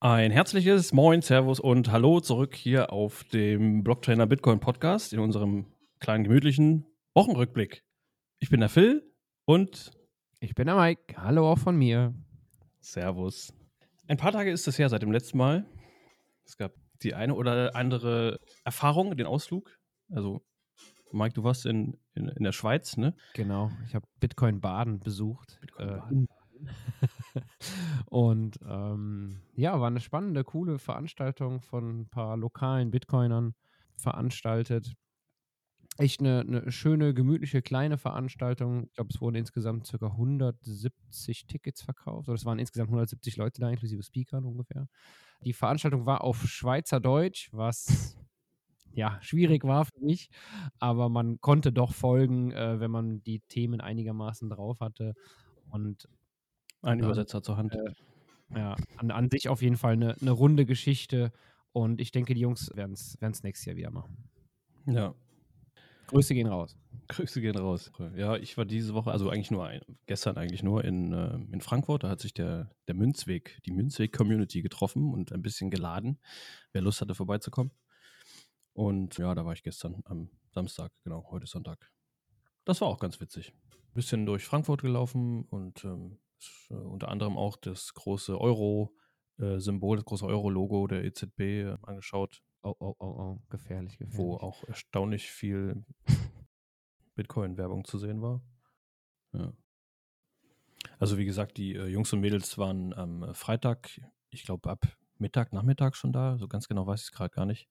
Ein herzliches Moin, Servus und Hallo zurück hier auf dem Blocktrainer Bitcoin Podcast in unserem kleinen gemütlichen Wochenrückblick. Ich bin der Phil und ich bin der Mike. Hallo auch von mir. Servus. Ein paar Tage ist es her seit dem letzten Mal. Es gab die eine oder andere Erfahrung, den Ausflug. Also, Mike, du warst in, in, in der Schweiz, ne? Genau. Ich habe Bitcoin Baden besucht. Bitcoin Baden. Äh, und ähm, ja, war eine spannende, coole Veranstaltung von ein paar lokalen Bitcoinern veranstaltet echt eine, eine schöne, gemütliche, kleine Veranstaltung. Ich glaube, es wurden insgesamt ca. 170 Tickets verkauft. Oder es waren insgesamt 170 Leute da, inklusive Speakern ungefähr. Die Veranstaltung war auf Schweizerdeutsch, was ja schwierig war für mich, aber man konnte doch folgen, äh, wenn man die Themen einigermaßen drauf hatte. Und ein Übersetzer zur Hand. Äh, ja, an, an, sich auf jeden Fall eine, eine runde Geschichte. Und ich denke, die Jungs werden es nächstes Jahr wieder machen. Ja, Grüße gehen raus. Grüße gehen raus. Ja, ich war diese Woche, also eigentlich nur ein, gestern eigentlich nur in, äh, in Frankfurt. Da hat sich der, der Münzweg, die Münzweg-Community getroffen und ein bisschen geladen, wer Lust hatte, vorbeizukommen. Und ja, da war ich gestern am Samstag, genau, heute Sonntag. Das war auch ganz witzig. Ein bisschen durch Frankfurt gelaufen und ähm, äh, unter anderem auch das große Euro-Symbol, äh, das große Euro-Logo der EZB äh, angeschaut. Oh, oh, oh, oh, gefährlich, gefährlich. Wo auch erstaunlich viel Bitcoin-Werbung zu sehen war. Ja. Also wie gesagt, die äh, Jungs und Mädels waren am Freitag, ich glaube ab Mittag, Nachmittag schon da, so ganz genau weiß ich es gerade gar nicht.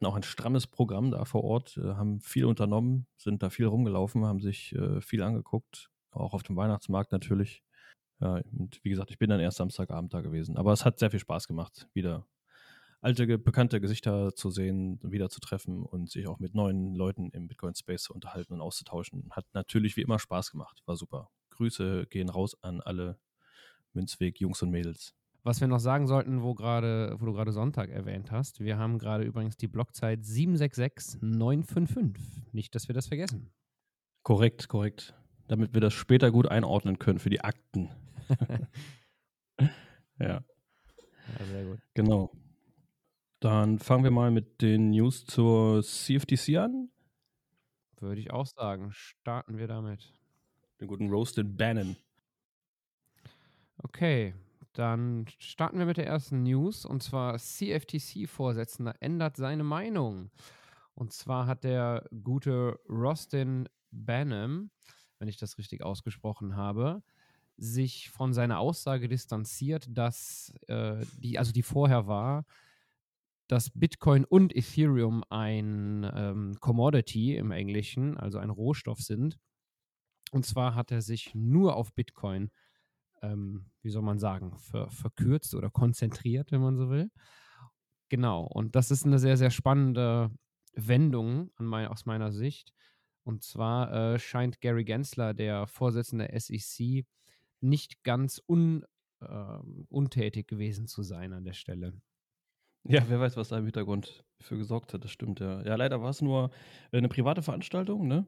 Und auch ein strammes Programm da vor Ort, äh, haben viel unternommen, sind da viel rumgelaufen, haben sich äh, viel angeguckt, auch auf dem Weihnachtsmarkt natürlich. Ja, und wie gesagt, ich bin dann erst Samstagabend da gewesen. Aber es hat sehr viel Spaß gemacht, wieder alte, bekannte Gesichter zu sehen, wieder zu treffen und sich auch mit neuen Leuten im Bitcoin-Space zu unterhalten und auszutauschen. Hat natürlich wie immer Spaß gemacht. War super. Grüße gehen raus an alle Münzweg-Jungs und Mädels. Was wir noch sagen sollten, wo, grade, wo du gerade Sonntag erwähnt hast, wir haben gerade übrigens die Blockzeit 766955. Nicht, dass wir das vergessen. Korrekt, korrekt. Damit wir das später gut einordnen können für die Akten. ja. ja. Sehr gut. Genau. Dann fangen wir mal mit den News zur CFTC an. Würde ich auch sagen. Starten wir damit. Den guten Roasted Bannon. Okay, dann starten wir mit der ersten News. Und zwar CFTC-Vorsitzender ändert seine Meinung. Und zwar hat der gute Rostin Bannon, wenn ich das richtig ausgesprochen habe, sich von seiner Aussage distanziert, dass äh, die, also die vorher war, dass Bitcoin und Ethereum ein ähm, Commodity im Englischen, also ein Rohstoff sind. Und zwar hat er sich nur auf Bitcoin, ähm, wie soll man sagen, ver verkürzt oder konzentriert, wenn man so will. Genau, und das ist eine sehr, sehr spannende Wendung mein, aus meiner Sicht. Und zwar äh, scheint Gary Gensler, der Vorsitzende der SEC, nicht ganz un, äh, untätig gewesen zu sein an der Stelle. Ja, wer weiß, was da im Hintergrund für gesorgt hat, das stimmt, ja. Ja, leider war es nur äh, eine private Veranstaltung, ne?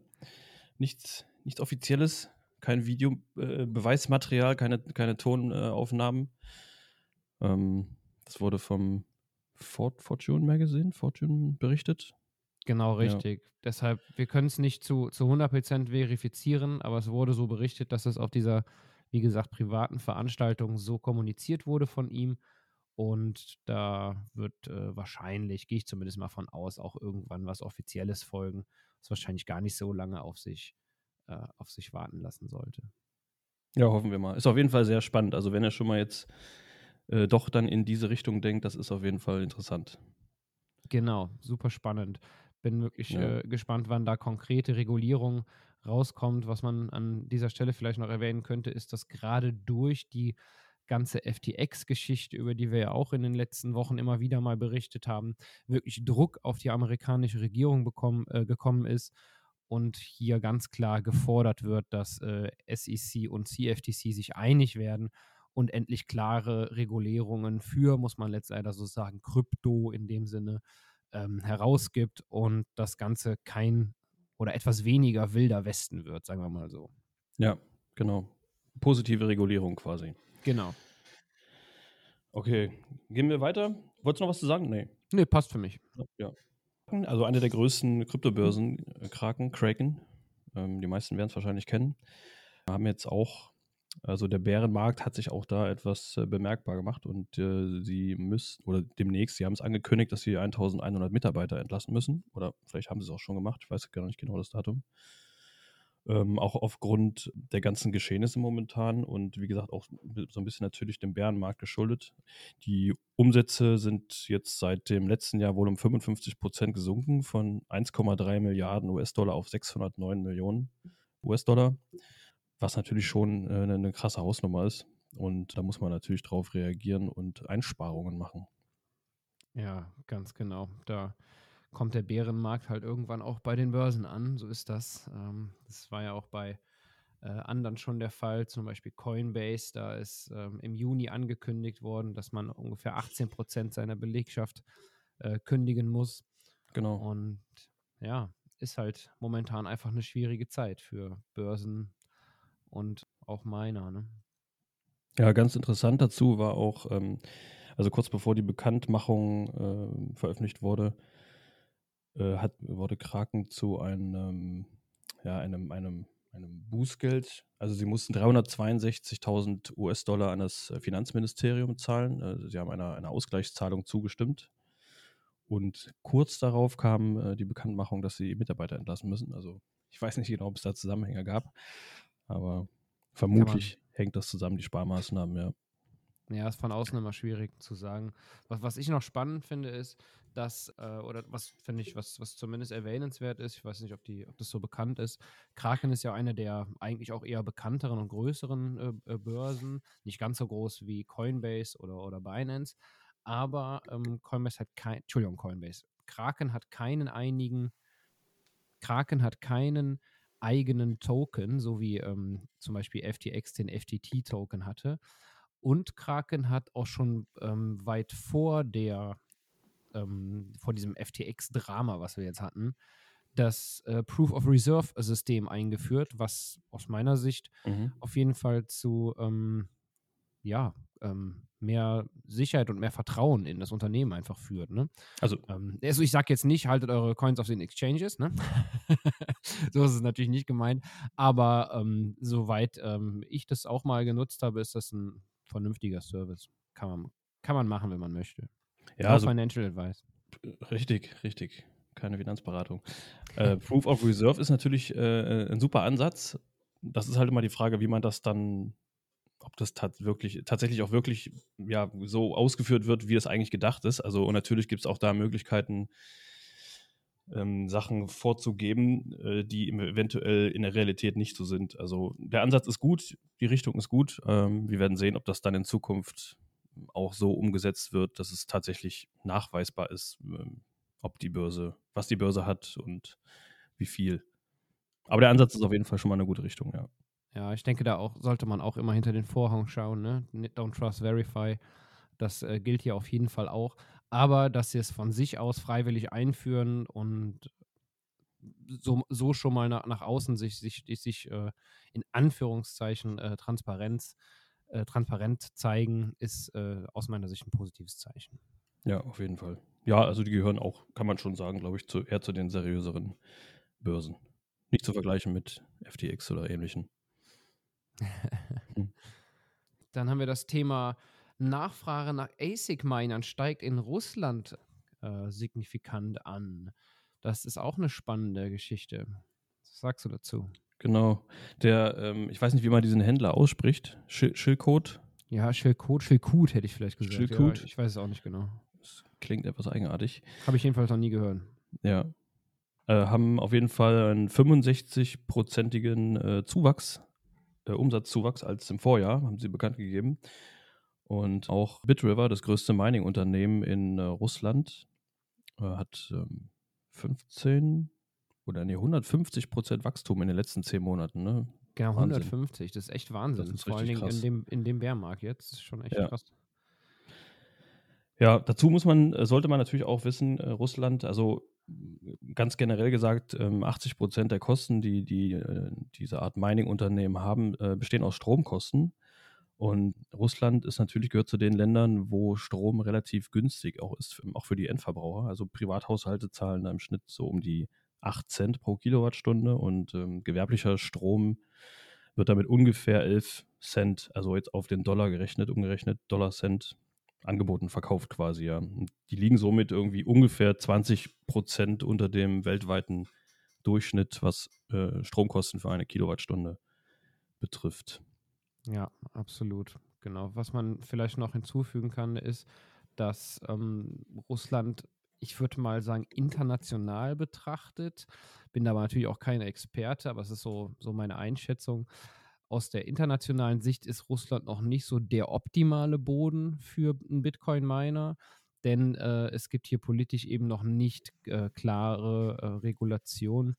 Nichts, nichts Offizielles, kein Videobeweismaterial, äh, keine, keine Tonaufnahmen. Ähm, das wurde vom Fort, Fortune Magazine, Fortune berichtet. Genau, richtig. Ja. Deshalb, wir können es nicht zu, zu 100% verifizieren, aber es wurde so berichtet, dass es auf dieser, wie gesagt, privaten Veranstaltung so kommuniziert wurde von ihm und da wird äh, wahrscheinlich, gehe ich zumindest mal von aus, auch irgendwann was Offizielles folgen, was wahrscheinlich gar nicht so lange auf sich, äh, auf sich warten lassen sollte. Ja, hoffen wir mal. Ist auf jeden Fall sehr spannend. Also wenn er schon mal jetzt äh, doch dann in diese Richtung denkt, das ist auf jeden Fall interessant. Genau, super spannend. Bin wirklich ja. Äh, gespannt, wann da konkrete Regulierung rauskommt. Was man an dieser Stelle vielleicht noch erwähnen könnte, ist, dass gerade durch die ganze FTX-Geschichte, über die wir ja auch in den letzten Wochen immer wieder mal berichtet haben, wirklich Druck auf die amerikanische Regierung bekommen, äh, gekommen ist und hier ganz klar gefordert wird, dass äh, SEC und CFTC sich einig werden und endlich klare Regulierungen für, muss man letztendlich so sagen, Krypto in dem Sinne ähm, herausgibt und das Ganze kein oder etwas weniger wilder Westen wird, sagen wir mal so. Ja, genau. Positive Regulierung quasi. Genau. Okay, gehen wir weiter. Wolltest du noch was zu sagen? Nee. Nee, passt für mich. Ja. Also eine der größten Kryptobörsen, äh, Kraken, Kraken, ähm, die meisten werden es wahrscheinlich kennen, haben jetzt auch, also der Bärenmarkt hat sich auch da etwas äh, bemerkbar gemacht und äh, sie müssen, oder demnächst, sie haben es angekündigt, dass sie 1100 Mitarbeiter entlassen müssen, oder vielleicht haben sie es auch schon gemacht, ich weiß gar nicht genau das Datum ähm, auch aufgrund der ganzen Geschehnisse momentan und wie gesagt auch so ein bisschen natürlich dem Bärenmarkt geschuldet. Die Umsätze sind jetzt seit dem letzten Jahr wohl um 55 Prozent gesunken von 1,3 Milliarden US-Dollar auf 609 Millionen US-Dollar, was natürlich schon äh, eine krasse Hausnummer ist. Und da muss man natürlich drauf reagieren und Einsparungen machen. Ja, ganz genau. Da kommt der Bärenmarkt halt irgendwann auch bei den Börsen an. So ist das. Ähm, das war ja auch bei äh, anderen schon der Fall, zum Beispiel Coinbase. Da ist ähm, im Juni angekündigt worden, dass man ungefähr 18 Prozent seiner Belegschaft äh, kündigen muss. Genau. Und ja, ist halt momentan einfach eine schwierige Zeit für Börsen und auch Miner. Ne? Ja, ganz interessant dazu war auch, ähm, also kurz bevor die Bekanntmachung äh, veröffentlicht wurde, äh, hat, wurde Kraken zu einem, ja, einem, einem, einem Bußgeld. Also sie mussten 362.000 US-Dollar an das äh, Finanzministerium zahlen. Also sie haben einer, einer Ausgleichszahlung zugestimmt. Und kurz darauf kam äh, die Bekanntmachung, dass sie Mitarbeiter entlassen müssen. Also ich weiß nicht genau, ob es da Zusammenhänge gab, aber vermutlich hängt das zusammen, die Sparmaßnahmen, ja. Ja, ist von außen immer schwierig zu sagen. Was, was ich noch spannend finde, ist, dass, äh, oder was finde ich, was, was zumindest erwähnenswert ist, ich weiß nicht, ob, die, ob das so bekannt ist, Kraken ist ja eine der eigentlich auch eher bekannteren und größeren äh, äh, Börsen, nicht ganz so groß wie Coinbase oder, oder Binance, aber ähm, Coinbase hat kein, Entschuldigung, Coinbase, Kraken hat keinen einigen, Kraken hat keinen eigenen Token, so wie ähm, zum Beispiel FTX den FTT-Token hatte. Und Kraken hat auch schon ähm, weit vor der ähm, vor diesem FTX-Drama, was wir jetzt hatten, das äh, Proof of Reserve-System eingeführt, was aus meiner Sicht mhm. auf jeden Fall zu ähm, ja, ähm, mehr Sicherheit und mehr Vertrauen in das Unternehmen einfach führt. Ne? Also, ähm, also ich sage jetzt nicht, haltet eure Coins auf den Exchanges, ne? so ist es natürlich nicht gemeint, aber ähm, soweit ähm, ich das auch mal genutzt habe, ist das ein vernünftiger Service. Kann man, kann man machen, wenn man möchte. Ja, also, Financial Advice. Richtig, richtig. Keine Finanzberatung. Äh, Proof of Reserve ist natürlich äh, ein super Ansatz. Das ist halt immer die Frage, wie man das dann, ob das tat wirklich, tatsächlich auch wirklich ja, so ausgeführt wird, wie es eigentlich gedacht ist. Also, und natürlich gibt es auch da Möglichkeiten, ähm, Sachen vorzugeben, äh, die eventuell in der Realität nicht so sind. Also der Ansatz ist gut, die Richtung ist gut. Ähm, wir werden sehen, ob das dann in Zukunft auch so umgesetzt wird, dass es tatsächlich nachweisbar ist, ähm, ob die Börse, was die Börse hat und wie viel. Aber der Ansatz ist auf jeden Fall schon mal eine gute Richtung, ja. Ja, ich denke, da auch sollte man auch immer hinter den Vorhang schauen, ne? Don't trust, verify. Das äh, gilt hier auf jeden Fall auch. Aber dass sie es von sich aus freiwillig einführen und so, so schon mal nach, nach außen sich, sich, sich äh, in Anführungszeichen äh, Transparenz äh, transparent zeigen, ist äh, aus meiner Sicht ein positives Zeichen. Ja, auf jeden Fall. Ja, also die gehören auch, kann man schon sagen, glaube ich, zu, eher zu den seriöseren Börsen. Nicht zu vergleichen mit FTX oder ähnlichen. Dann haben wir das Thema Nachfrage nach ASIC-Minern steigt in Russland äh, signifikant an. Das ist auch eine spannende Geschichte. Was sagst du dazu? Genau. Der, ähm, ich weiß nicht, wie man diesen Händler ausspricht. Schildcode. Ja, Schildcode, Schildkut hätte ich vielleicht gesagt. Schildkut? Ja, ich weiß es auch nicht genau. Das klingt etwas eigenartig. Habe ich jedenfalls noch nie gehört. Ja. Äh, haben auf jeden Fall einen 65-prozentigen äh, Zuwachs, Umsatzzuwachs als im Vorjahr, haben sie bekannt gegeben. Und auch Bitriver, das größte Mining-Unternehmen in äh, Russland, äh, hat ähm, 15 oder nee, 150 Prozent Wachstum in den letzten zehn Monaten. Ne? Genau, 150, das ist echt Wahnsinn. Ist Vor allen Dingen in dem, in dem Bärmarkt jetzt. Das ist schon echt ja. krass. Ja, dazu muss man, äh, sollte man natürlich auch wissen, äh, Russland, also ganz generell gesagt, 80 ähm, Prozent der Kosten, die, die äh, diese Art Mining-Unternehmen haben, bestehen aus Stromkosten. Und Russland ist natürlich gehört zu den Ländern, wo Strom relativ günstig auch ist, auch für die Endverbraucher. Also Privathaushalte zahlen da im Schnitt so um die 8 Cent pro Kilowattstunde und ähm, gewerblicher Strom wird damit ungefähr 11 Cent, also jetzt auf den Dollar gerechnet, umgerechnet, Dollar Cent angeboten, verkauft quasi, ja. Die liegen somit irgendwie ungefähr 20 Prozent unter dem weltweiten Durchschnitt, was äh, Stromkosten für eine Kilowattstunde betrifft. Ja, absolut. Genau. Was man vielleicht noch hinzufügen kann, ist, dass ähm, Russland, ich würde mal sagen, international betrachtet, bin da natürlich auch kein Experte, aber es ist so, so meine Einschätzung. Aus der internationalen Sicht ist Russland noch nicht so der optimale Boden für einen Bitcoin-Miner, denn äh, es gibt hier politisch eben noch nicht äh, klare äh, Regulationen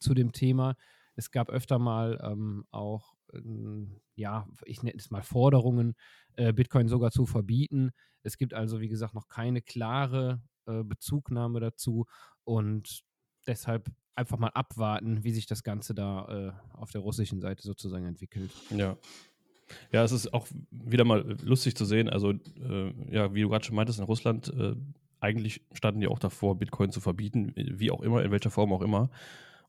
zu dem Thema. Es gab öfter mal ähm, auch ähm, ja, ich nenne es mal Forderungen, äh, Bitcoin sogar zu verbieten. Es gibt also, wie gesagt, noch keine klare äh, Bezugnahme dazu und deshalb einfach mal abwarten, wie sich das Ganze da äh, auf der russischen Seite sozusagen entwickelt. Ja. Ja, es ist auch wieder mal lustig zu sehen. Also, äh, ja, wie du gerade schon meintest, in Russland, äh, eigentlich standen die auch davor, Bitcoin zu verbieten, wie auch immer, in welcher Form auch immer.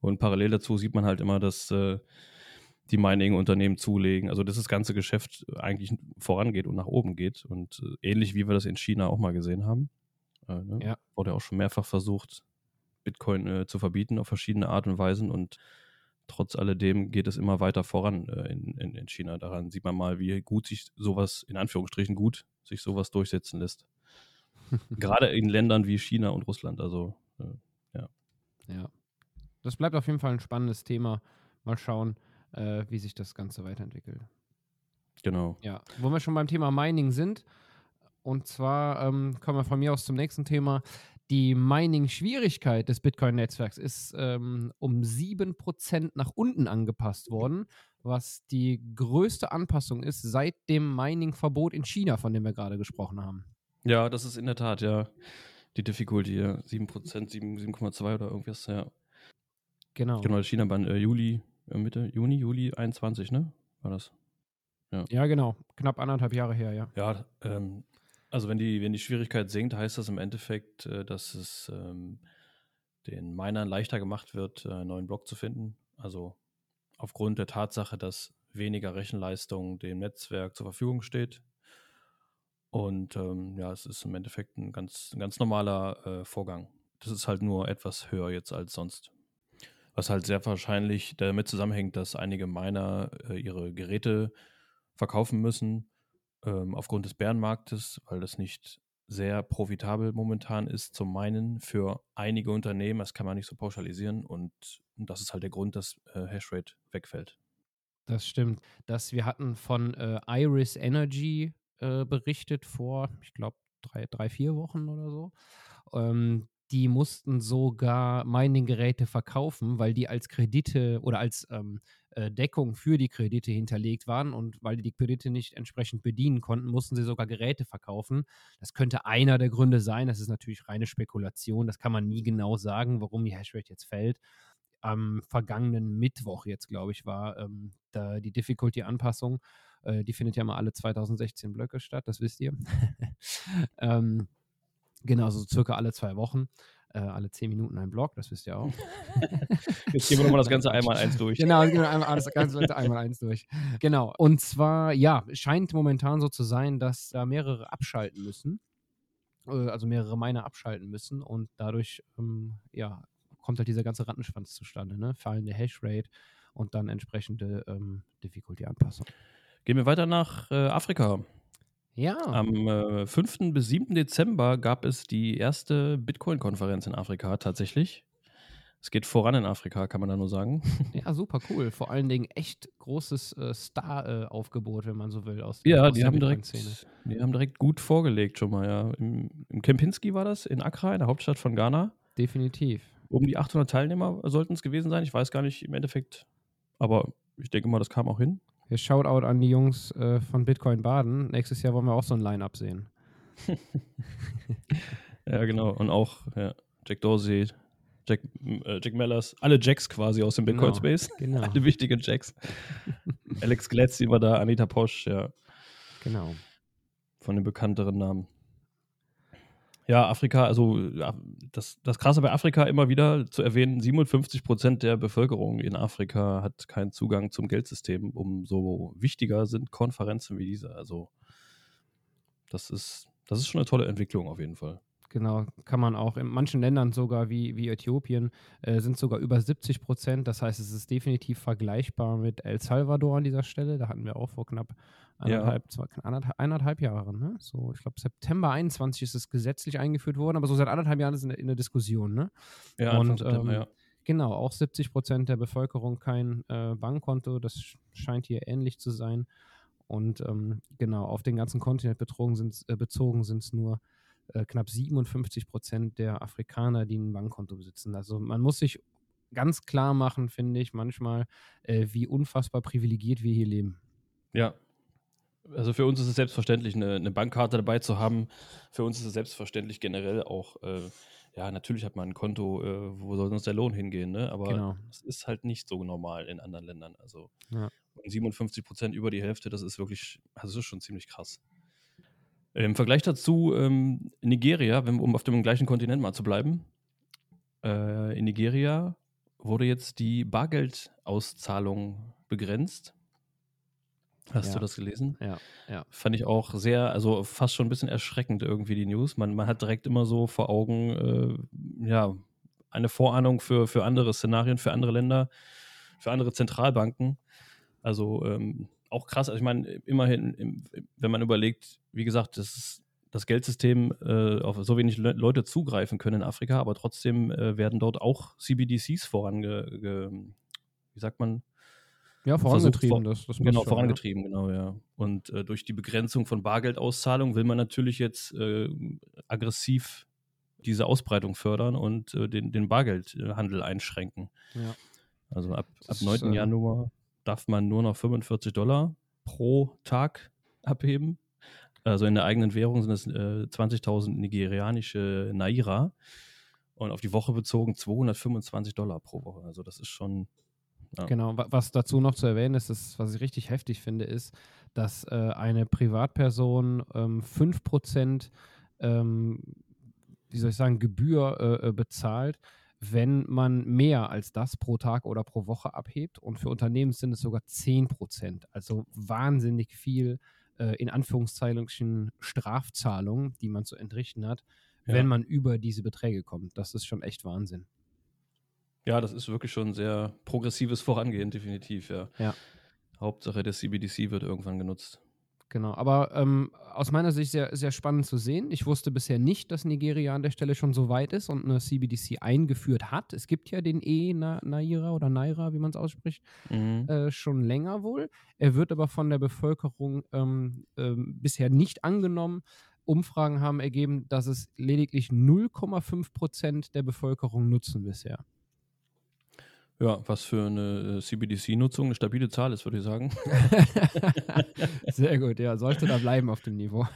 Und parallel dazu sieht man halt immer, dass äh, die Mining-Unternehmen zulegen. Also dass das ganze Geschäft eigentlich vorangeht und nach oben geht. Und äh, ähnlich wie wir das in China auch mal gesehen haben. Äh, ne? ja. Wurde auch schon mehrfach versucht, Bitcoin äh, zu verbieten auf verschiedene Art und Weisen. Und trotz alledem geht es immer weiter voran äh, in, in, in, China. Daran sieht man mal, wie gut sich sowas, in Anführungsstrichen gut, sich sowas durchsetzen lässt. Gerade in Ländern wie China und Russland. Also, äh, ja. Ja. Das bleibt auf jeden Fall ein spannendes Thema. Mal schauen, äh, wie sich das Ganze weiterentwickelt. Genau. Ja, wo wir schon beim Thema Mining sind, und zwar ähm, kommen wir von mir aus zum nächsten Thema. Die Mining-Schwierigkeit des Bitcoin-Netzwerks ist ähm, um 7% nach unten angepasst worden, was die größte Anpassung ist seit dem Mining-Verbot in China, von dem wir gerade gesprochen haben. Ja, das ist in der Tat, ja. Die Difficulty, ja. 7%, 7,2 oder irgendwas, ja. Genau. Genau, China war äh, Juli äh, Mitte Juni, Juli 21, ne? War das? Ja. ja, genau. Knapp anderthalb Jahre her, ja. Ja, ähm, also wenn die, wenn die Schwierigkeit sinkt, heißt das im Endeffekt, äh, dass es ähm, den Minern leichter gemacht wird, äh, einen neuen Block zu finden. Also aufgrund der Tatsache, dass weniger Rechenleistung dem Netzwerk zur Verfügung steht. Und ähm, ja, es ist im Endeffekt ein ganz, ein ganz normaler äh, Vorgang. Das ist halt nur etwas höher jetzt als sonst was halt sehr wahrscheinlich damit zusammenhängt, dass einige Miner äh, ihre Geräte verkaufen müssen ähm, aufgrund des Bärenmarktes, weil das nicht sehr profitabel momentan ist zum Minen für einige Unternehmen. Das kann man nicht so pauschalisieren und, und das ist halt der Grund, dass äh, Hashrate wegfällt. Das stimmt. Das, wir hatten von äh, Iris Energy äh, berichtet vor, ich glaube, drei, drei, vier Wochen oder so. Ähm, die mussten sogar Mining-Geräte verkaufen, weil die als Kredite oder als ähm, äh, Deckung für die Kredite hinterlegt waren und weil die die Kredite nicht entsprechend bedienen konnten, mussten sie sogar Geräte verkaufen. Das könnte einer der Gründe sein. Das ist natürlich reine Spekulation. Das kann man nie genau sagen, warum die Hashrate jetzt fällt. Am vergangenen Mittwoch jetzt, glaube ich, war ähm, da die Difficulty-Anpassung. Äh, die findet ja mal alle 2016 Blöcke statt, das wisst ihr. ähm, Genau, so circa alle zwei Wochen. Äh, alle zehn Minuten ein Blog, das wisst ihr auch. Jetzt gehen wir nochmal das Ganze einmal eins durch. Genau, einmal das Ganze einmal eins durch. Genau. Und zwar, ja, scheint momentan so zu sein, dass da mehrere abschalten müssen. Äh, also mehrere Miner abschalten müssen und dadurch, ähm, ja, kommt halt dieser ganze Rattenschwanz zustande, ne? Fallende Hashrate und dann entsprechende ähm, Difficulty-Anpassung. Gehen wir weiter nach äh, Afrika. Ja. Am äh, 5. bis 7. Dezember gab es die erste Bitcoin-Konferenz in Afrika tatsächlich. Es geht voran in Afrika, kann man da nur sagen. Ja, super cool. Vor allen Dingen echt großes äh, Star-Aufgebot, wenn man so will. Aus ja, aus die, haben direkt, die haben direkt gut vorgelegt schon mal. Ja. Im, Im Kempinski war das, in Accra, in der Hauptstadt von Ghana. Definitiv. Um die 800 Teilnehmer sollten es gewesen sein. Ich weiß gar nicht im Endeffekt, aber ich denke mal, das kam auch hin. Hier Shoutout an die Jungs äh, von Bitcoin Baden. Nächstes Jahr wollen wir auch so ein Line-Up sehen. ja, genau. Und auch ja, Jack Dorsey, Jack, äh, Jack Mellers, alle Jacks quasi aus dem Bitcoin Space. Genau. Alle wichtigen Jacks. Alex Glatzy war da, Anita Posch, ja. Genau. Von den bekannteren Namen. Ja, Afrika, also das, das Krasse bei Afrika immer wieder zu erwähnen, 57 Prozent der Bevölkerung in Afrika hat keinen Zugang zum Geldsystem. Umso wichtiger sind Konferenzen wie diese. Also das ist, das ist schon eine tolle Entwicklung auf jeden Fall. Genau, kann man auch in manchen Ländern sogar wie, wie Äthiopien äh, sind sogar über 70 Prozent. Das heißt, es ist definitiv vergleichbar mit El Salvador an dieser Stelle. Da hatten wir auch vor knapp anderthalb, ja. zwei, anderthalb, anderthalb Jahren. Ne? So, ich glaube, September 21 ist es gesetzlich eingeführt worden, aber so seit anderthalb Jahren ist es in, in der Diskussion. Ne? Ja, Und ähm, ja. Genau, auch 70 Prozent der Bevölkerung kein äh, Bankkonto. Das scheint hier ähnlich zu sein. Und ähm, genau, auf den ganzen Kontinent bezogen sind es äh, nur äh, knapp 57 Prozent der Afrikaner, die ein Bankkonto besitzen. Also man muss sich ganz klar machen, finde ich, manchmal, äh, wie unfassbar privilegiert wir hier leben. Ja. Also für uns ist es selbstverständlich, eine, eine Bankkarte dabei zu haben. Für uns ist es selbstverständlich generell auch, äh, ja, natürlich hat man ein Konto, äh, wo soll sonst der Lohn hingehen, ne? Aber genau. es ist halt nicht so normal in anderen Ländern. Also ja. 57 Prozent über die Hälfte, das ist wirklich, also das ist schon ziemlich krass. Im Vergleich dazu ähm, Nigeria, um auf dem gleichen Kontinent mal zu bleiben. Äh, in Nigeria wurde jetzt die Bargeldauszahlung begrenzt. Hast ja. du das gelesen? Ja, ja. Fand ich auch sehr, also fast schon ein bisschen erschreckend irgendwie die News. Man, man hat direkt immer so vor Augen, äh, ja, eine Vorahnung für, für andere Szenarien, für andere Länder, für andere Zentralbanken. Also ähm, auch krass. Also ich meine, immerhin, wenn man überlegt, wie gesagt, das, das Geldsystem äh, auf so wenig Le Leute zugreifen können in Afrika, aber trotzdem äh, werden dort auch CBDCs vorange, wie sagt man? Ja, vorangetrieben. das, das genau, schon, vorangetrieben, ja. genau, ja. Und äh, durch die Begrenzung von Bargeldauszahlung will man natürlich jetzt äh, aggressiv diese Ausbreitung fördern und äh, den, den Bargeldhandel einschränken. Ja. Also ab, ab 9. Äh, Januar darf man nur noch 45 Dollar pro Tag abheben. Also in der eigenen Währung sind es äh, 20.000 nigerianische Naira und auf die Woche bezogen 225 Dollar pro Woche. Also das ist schon. Ja. Genau, was dazu noch zu erwähnen ist, ist, was ich richtig heftig finde, ist, dass äh, eine Privatperson ähm, 5% ähm, wie soll ich sagen, Gebühr äh, äh bezahlt, wenn man mehr als das pro Tag oder pro Woche abhebt. Und für Unternehmen sind es sogar 10 Prozent. Also wahnsinnig viel äh, in Anführungszeichen Strafzahlungen, die man zu entrichten hat, ja. wenn man über diese Beträge kommt. Das ist schon echt Wahnsinn. Ja, das ist wirklich schon sehr progressives Vorangehen, definitiv, ja. ja. Hauptsache der CBDC wird irgendwann genutzt. Genau, aber ähm, aus meiner Sicht sehr, sehr spannend zu sehen. Ich wusste bisher nicht, dass Nigeria an der Stelle schon so weit ist und eine CBDC eingeführt hat. Es gibt ja den E-Naira oder Naira, wie man es ausspricht, mhm. äh, schon länger wohl. Er wird aber von der Bevölkerung ähm, ähm, bisher nicht angenommen. Umfragen haben ergeben, dass es lediglich 0,5 Prozent der Bevölkerung nutzen bisher. Ja, was für eine äh, CBDC-Nutzung eine stabile Zahl ist, würde ich sagen. Sehr gut, ja, sollte da bleiben auf dem Niveau.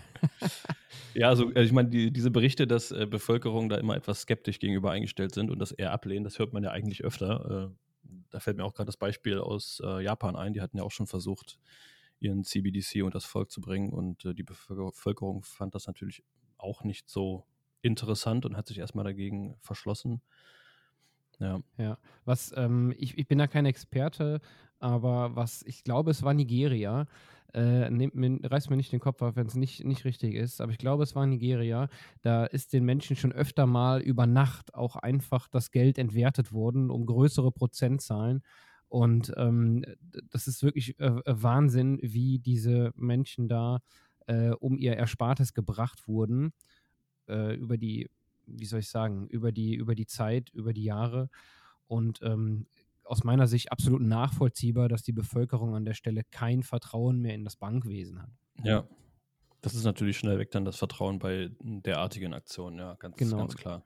ja, also, also ich meine, die, diese Berichte, dass äh, Bevölkerung da immer etwas skeptisch gegenüber eingestellt sind und das eher ablehnen, das hört man ja eigentlich öfter. Äh, da fällt mir auch gerade das Beispiel aus äh, Japan ein, die hatten ja auch schon versucht, ihren CBDC und das Volk zu bringen und äh, die Bevölkerung fand das natürlich auch nicht so interessant und hat sich erstmal dagegen verschlossen. Ja. Ja. Was, ähm, ich, ich bin da kein Experte, aber was, ich glaube, es war Nigeria. Äh, nehmt mir, reißt mir nicht den Kopf auf, wenn es nicht, nicht richtig ist, aber ich glaube, es war Nigeria. Da ist den Menschen schon öfter mal über Nacht auch einfach das Geld entwertet worden um größere Prozentzahlen. Und ähm, das ist wirklich äh, Wahnsinn, wie diese Menschen da äh, um ihr Erspartes gebracht wurden äh, über die wie soll ich sagen, über die, über die Zeit, über die Jahre. Und ähm, aus meiner Sicht absolut nachvollziehbar, dass die Bevölkerung an der Stelle kein Vertrauen mehr in das Bankwesen hat. Ja, das ist natürlich schnell weg dann das Vertrauen bei derartigen Aktionen, ja, ganz, genau. ganz klar.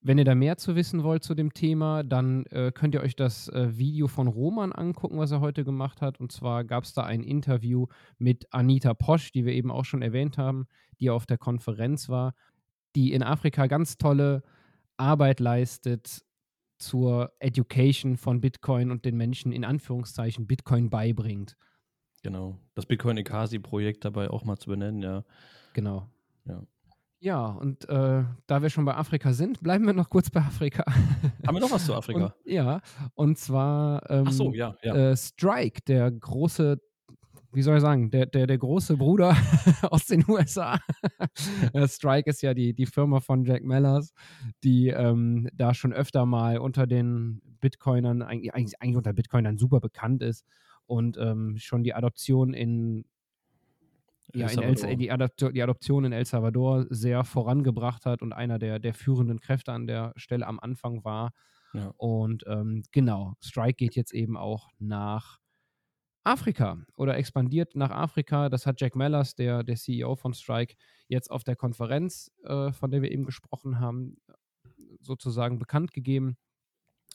Wenn ihr da mehr zu wissen wollt zu dem Thema, dann äh, könnt ihr euch das äh, Video von Roman angucken, was er heute gemacht hat. Und zwar gab es da ein Interview mit Anita Posch, die wir eben auch schon erwähnt haben, die auf der Konferenz war die in Afrika ganz tolle Arbeit leistet, zur Education von Bitcoin und den Menschen in Anführungszeichen Bitcoin beibringt. Genau. Das Bitcoin Ekasi-Projekt dabei auch mal zu benennen, ja. Genau. Ja. Ja, und äh, da wir schon bei Afrika sind, bleiben wir noch kurz bei Afrika. Haben wir noch was zu Afrika? Und, ja, und zwar ähm, so, ja, ja. Äh, Strike, der große, wie soll ich sagen, der, der, der große Bruder aus den USA. Äh, Strike ist ja die, die Firma von Jack Mellers, die ähm, da schon öfter mal unter den Bitcoinern, eigentlich, eigentlich unter Bitcoinern super bekannt ist und ähm, schon die Adoption in ja, in El, die, Adoption, die, Adoption in El Salvador sehr vorangebracht hat und einer der, der führenden Kräfte an der Stelle am Anfang war. Ja. Und ähm, genau, Strike geht jetzt eben auch nach Afrika oder expandiert nach Afrika. Das hat Jack Mellers, der, der CEO von Strike, jetzt auf der Konferenz, äh, von der wir eben gesprochen haben, sozusagen bekannt gegeben.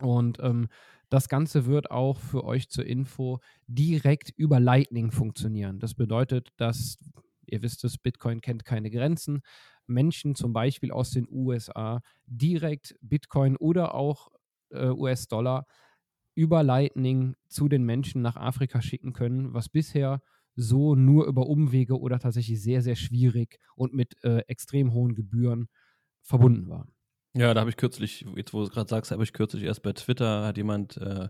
Und ähm, das Ganze wird auch für euch zur Info direkt über Lightning funktionieren. Das bedeutet, dass, ihr wisst es, Bitcoin kennt keine Grenzen. Menschen zum Beispiel aus den USA direkt Bitcoin oder auch äh, US-Dollar über Lightning zu den Menschen nach Afrika schicken können, was bisher so nur über Umwege oder tatsächlich sehr, sehr schwierig und mit äh, extrem hohen Gebühren verbunden war. Ja, da habe ich kürzlich, jetzt wo du es gerade sagst, habe ich kürzlich erst bei Twitter, hat jemand äh,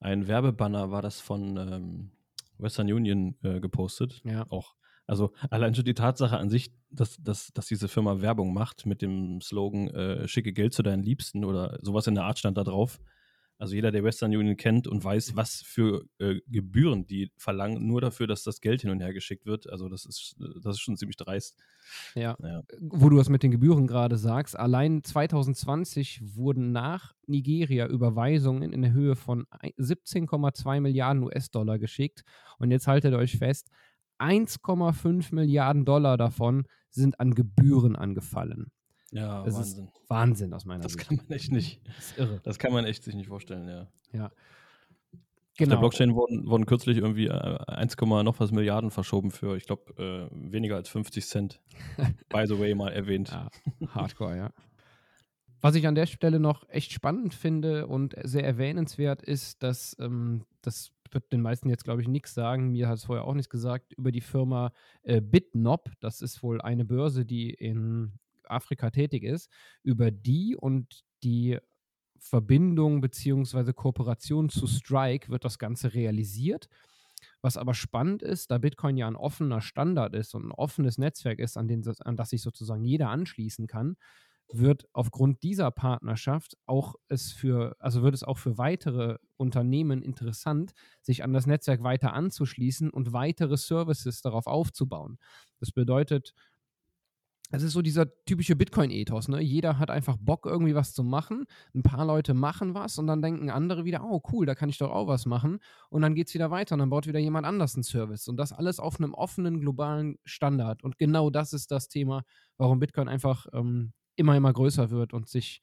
ein Werbebanner, war das von ähm, Western Union äh, gepostet. Ja. Auch. Also allein schon die Tatsache an sich, dass, dass, dass diese Firma Werbung macht mit dem Slogan äh, schicke Geld zu deinen Liebsten oder sowas in der Art stand da drauf. Also jeder, der Western Union kennt und weiß, was für äh, Gebühren die verlangen, nur dafür, dass das Geld hin und her geschickt wird. Also das ist, das ist schon ziemlich dreist. Ja. ja. Wo du das mit den Gebühren gerade sagst, allein 2020 wurden nach Nigeria Überweisungen in der Höhe von 17,2 Milliarden US-Dollar geschickt. Und jetzt haltet euch fest, 1,5 Milliarden Dollar davon sind an Gebühren angefallen. Ja, das Wahnsinn. Ist Wahnsinn aus meiner das Sicht. Das kann man echt nicht. Das ist irre. Das kann man echt sich nicht vorstellen, ja. Ja. Genau. Auf der Blockchain wurden, wurden kürzlich irgendwie 1, äh, noch was Milliarden verschoben für, ich glaube, äh, weniger als 50 Cent. By the way, mal erwähnt. Ja, hardcore, ja. Was ich an der Stelle noch echt spannend finde und sehr erwähnenswert ist, dass ähm, das wird den meisten jetzt, glaube ich, nichts sagen. Mir hat es vorher auch nichts gesagt über die Firma äh, Bitnob. Das ist wohl eine Börse, die in Afrika tätig ist, über die und die Verbindung bzw. Kooperation zu Strike wird das Ganze realisiert. Was aber spannend ist, da Bitcoin ja ein offener Standard ist und ein offenes Netzwerk ist, an, den, an das sich sozusagen jeder anschließen kann, wird aufgrund dieser Partnerschaft auch es für, also wird es auch für weitere Unternehmen interessant, sich an das Netzwerk weiter anzuschließen und weitere Services darauf aufzubauen. Das bedeutet, es ist so dieser typische Bitcoin-Ethos, ne? Jeder hat einfach Bock, irgendwie was zu machen. Ein paar Leute machen was und dann denken andere wieder, oh cool, da kann ich doch auch was machen. Und dann geht es wieder weiter und dann baut wieder jemand anders einen Service. Und das alles auf einem offenen, globalen Standard. Und genau das ist das Thema, warum Bitcoin einfach ähm, immer, immer größer wird und sich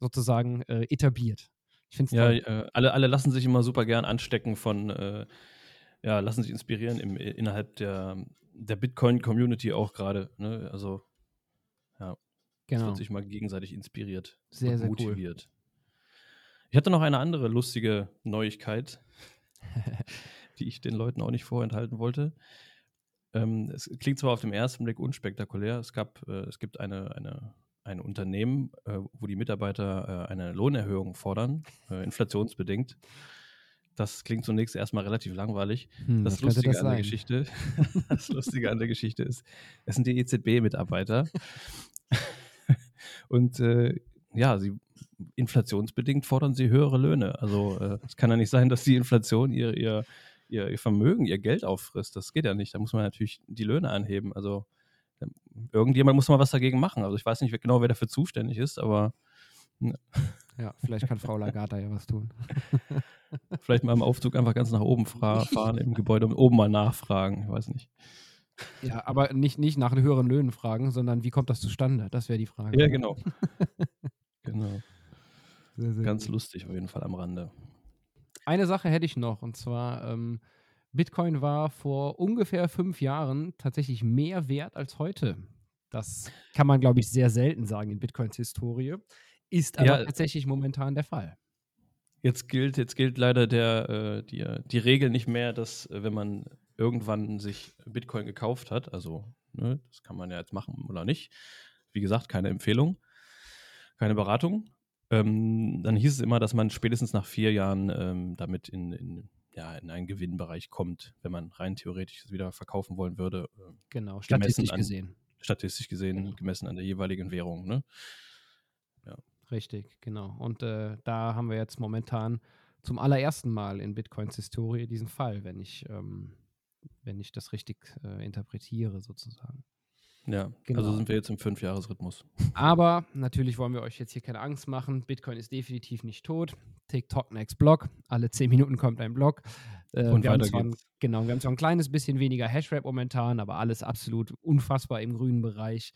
sozusagen äh, etabliert. Ich finde Ja, äh, alle, alle lassen sich immer super gern anstecken von, äh, ja, lassen sich inspirieren im, innerhalb der, der Bitcoin-Community auch gerade. Ne? Also ja. Genau. Es wird sich mal gegenseitig inspiriert sehr, und sehr motiviert. Cool. Ich hatte noch eine andere lustige Neuigkeit, die ich den Leuten auch nicht vorenthalten wollte. Ähm, es klingt zwar auf den ersten Blick unspektakulär, es, gab, äh, es gibt eine, eine, ein Unternehmen, äh, wo die Mitarbeiter äh, eine Lohnerhöhung fordern, äh, inflationsbedingt. Das klingt zunächst erstmal relativ langweilig. Hm, das Lustige das an der Geschichte, das Lustige an der Geschichte ist, es sind die EZB-Mitarbeiter. Und äh, ja, sie inflationsbedingt fordern sie höhere Löhne. Also äh, es kann ja nicht sein, dass die Inflation ihr, ihr, ihr, ihr, Vermögen, ihr Geld auffrisst. Das geht ja nicht. Da muss man natürlich die Löhne anheben. Also ähm, irgendjemand muss mal was dagegen machen. Also ich weiß nicht genau, wer dafür zuständig ist, aber ne. ja, vielleicht kann Frau Lagarde ja was tun. vielleicht mal im Aufzug einfach ganz nach oben fahren im Gebäude und oben mal nachfragen. Ich weiß nicht. Ja, aber nicht, nicht nach höheren Löhnen fragen, sondern wie kommt das zustande? Das wäre die Frage. Ja, genau. genau. Sehr, sehr Ganz gut. lustig auf jeden Fall am Rande. Eine Sache hätte ich noch, und zwar ähm, Bitcoin war vor ungefähr fünf Jahren tatsächlich mehr wert als heute. Das kann man, glaube ich, sehr selten sagen in Bitcoins Historie. Ist aber ja, tatsächlich momentan der Fall. Jetzt gilt, jetzt gilt leider der, äh, die, die Regel nicht mehr, dass äh, wenn man irgendwann sich Bitcoin gekauft hat, also ne, das kann man ja jetzt machen oder nicht. Wie gesagt, keine Empfehlung, keine Beratung. Ähm, dann hieß es immer, dass man spätestens nach vier Jahren ähm, damit in, in, ja, in einen Gewinnbereich kommt, wenn man rein theoretisch wieder verkaufen wollen würde. Äh, genau, statistisch an, gesehen. Statistisch gesehen, genau. gemessen an der jeweiligen Währung. Ne? Ja. Richtig, genau. Und äh, da haben wir jetzt momentan zum allerersten Mal in Bitcoins Historie diesen Fall, wenn ich, ähm, wenn ich das richtig äh, interpretiere, sozusagen. Ja, also genau. also sind wir jetzt im Fünfjahresrhythmus. Aber natürlich wollen wir euch jetzt hier keine Angst machen. Bitcoin ist definitiv nicht tot. TikTok next Block. Alle zehn Minuten kommt ein Block. Äh, Und weiter geht's. Genau, wir haben zwar ein kleines bisschen weniger Hashrap momentan, aber alles absolut unfassbar im grünen Bereich.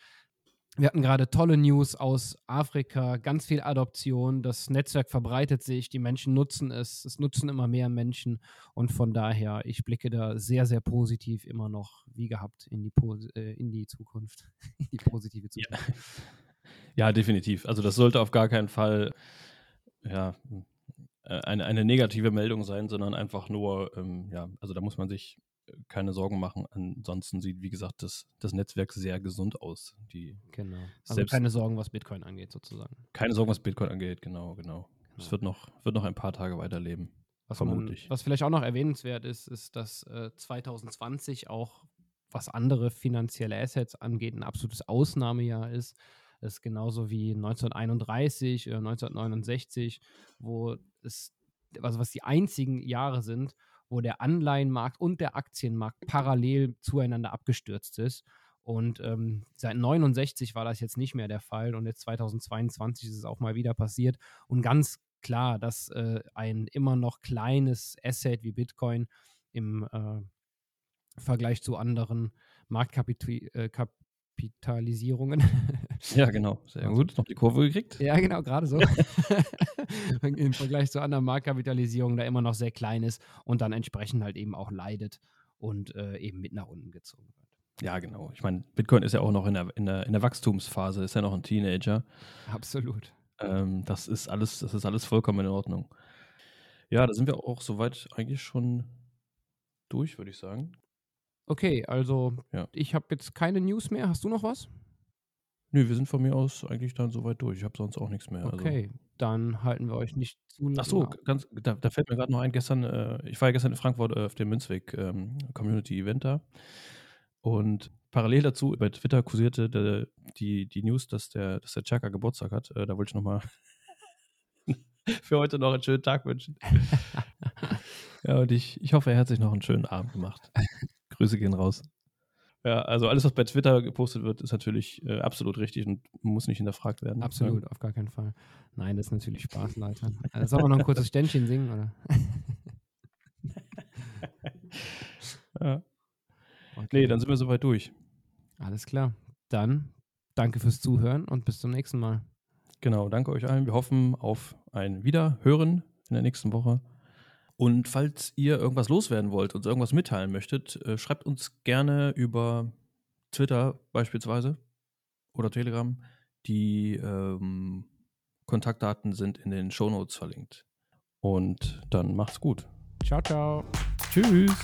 Wir hatten gerade tolle News aus Afrika, ganz viel Adoption, das Netzwerk verbreitet sich, die Menschen nutzen es, es nutzen immer mehr Menschen und von daher, ich blicke da sehr, sehr positiv immer noch, wie gehabt, in die, äh, in die Zukunft, in die positive Zukunft. Ja. ja, definitiv. Also das sollte auf gar keinen Fall ja, äh, eine, eine negative Meldung sein, sondern einfach nur, ähm, ja, also da muss man sich keine Sorgen machen. Ansonsten sieht, wie gesagt, das, das Netzwerk sehr gesund aus. Die genau. Also keine Sorgen, was Bitcoin angeht, sozusagen. Keine Sorgen, was Bitcoin angeht, genau, genau. Es genau. wird noch, wird noch ein paar Tage weiterleben. Was vermutlich. Man, was vielleicht auch noch erwähnenswert ist, ist, dass äh, 2020 auch, was andere finanzielle Assets angeht, ein absolutes Ausnahmejahr ist. Es ist genauso wie 1931 oder 1969, wo es, also was die einzigen Jahre sind, wo der Anleihenmarkt und der Aktienmarkt parallel zueinander abgestürzt ist. Und ähm, seit 69 war das jetzt nicht mehr der Fall und jetzt 2022 ist es auch mal wieder passiert. Und ganz klar, dass äh, ein immer noch kleines Asset wie Bitcoin im äh, Vergleich zu anderen Marktkapitalisierungen äh, Ja, genau. Sehr gut. Noch die Kurve gekriegt. Ja, genau, gerade so. Im Vergleich zu anderen Marktkapitalisierungen da immer noch sehr klein ist und dann entsprechend halt eben auch leidet und äh, eben mit nach unten gezogen wird. Ja, genau. Ich meine, Bitcoin ist ja auch noch in der, in der, in der Wachstumsphase, ist ja noch ein Teenager. Absolut. Ähm, das ist alles, das ist alles vollkommen in Ordnung. Ja, da sind wir auch soweit eigentlich schon durch, würde ich sagen. Okay, also ja. ich habe jetzt keine News mehr. Hast du noch was? Nö, wir sind von mir aus eigentlich dann soweit durch. Ich habe sonst auch nichts mehr. Also okay, also. dann halten wir euch nicht zu lange. Ach so, ganz, da, da, fällt mir gerade noch ein. Gestern, äh, ich war ja gestern in Frankfurt äh, auf dem Münzweg ähm, Community Event da. Und parallel dazu über Twitter kursierte der, die, die News, dass der, dass der Chaka Geburtstag hat. Äh, da wollte ich nochmal für heute noch einen schönen Tag wünschen. ja, und ich, ich hoffe, er hat sich noch einen schönen Abend gemacht. Grüße gehen raus. Ja, also alles, was bei Twitter gepostet wird, ist natürlich äh, absolut richtig und muss nicht hinterfragt werden. Absolut, auf gar keinen Fall. Nein, das ist natürlich Spaß, Leute. Also, sollen wir noch ein kurzes Ständchen singen, oder? ja. Okay. Nee, dann sind wir soweit durch. Alles klar. Dann danke fürs Zuhören und bis zum nächsten Mal. Genau, danke euch allen. Wir hoffen auf ein Wiederhören in der nächsten Woche. Und falls ihr irgendwas loswerden wollt, uns irgendwas mitteilen möchtet, äh, schreibt uns gerne über Twitter beispielsweise oder Telegram. Die ähm, Kontaktdaten sind in den Shownotes verlinkt. Und dann macht's gut. Ciao, ciao. Tschüss.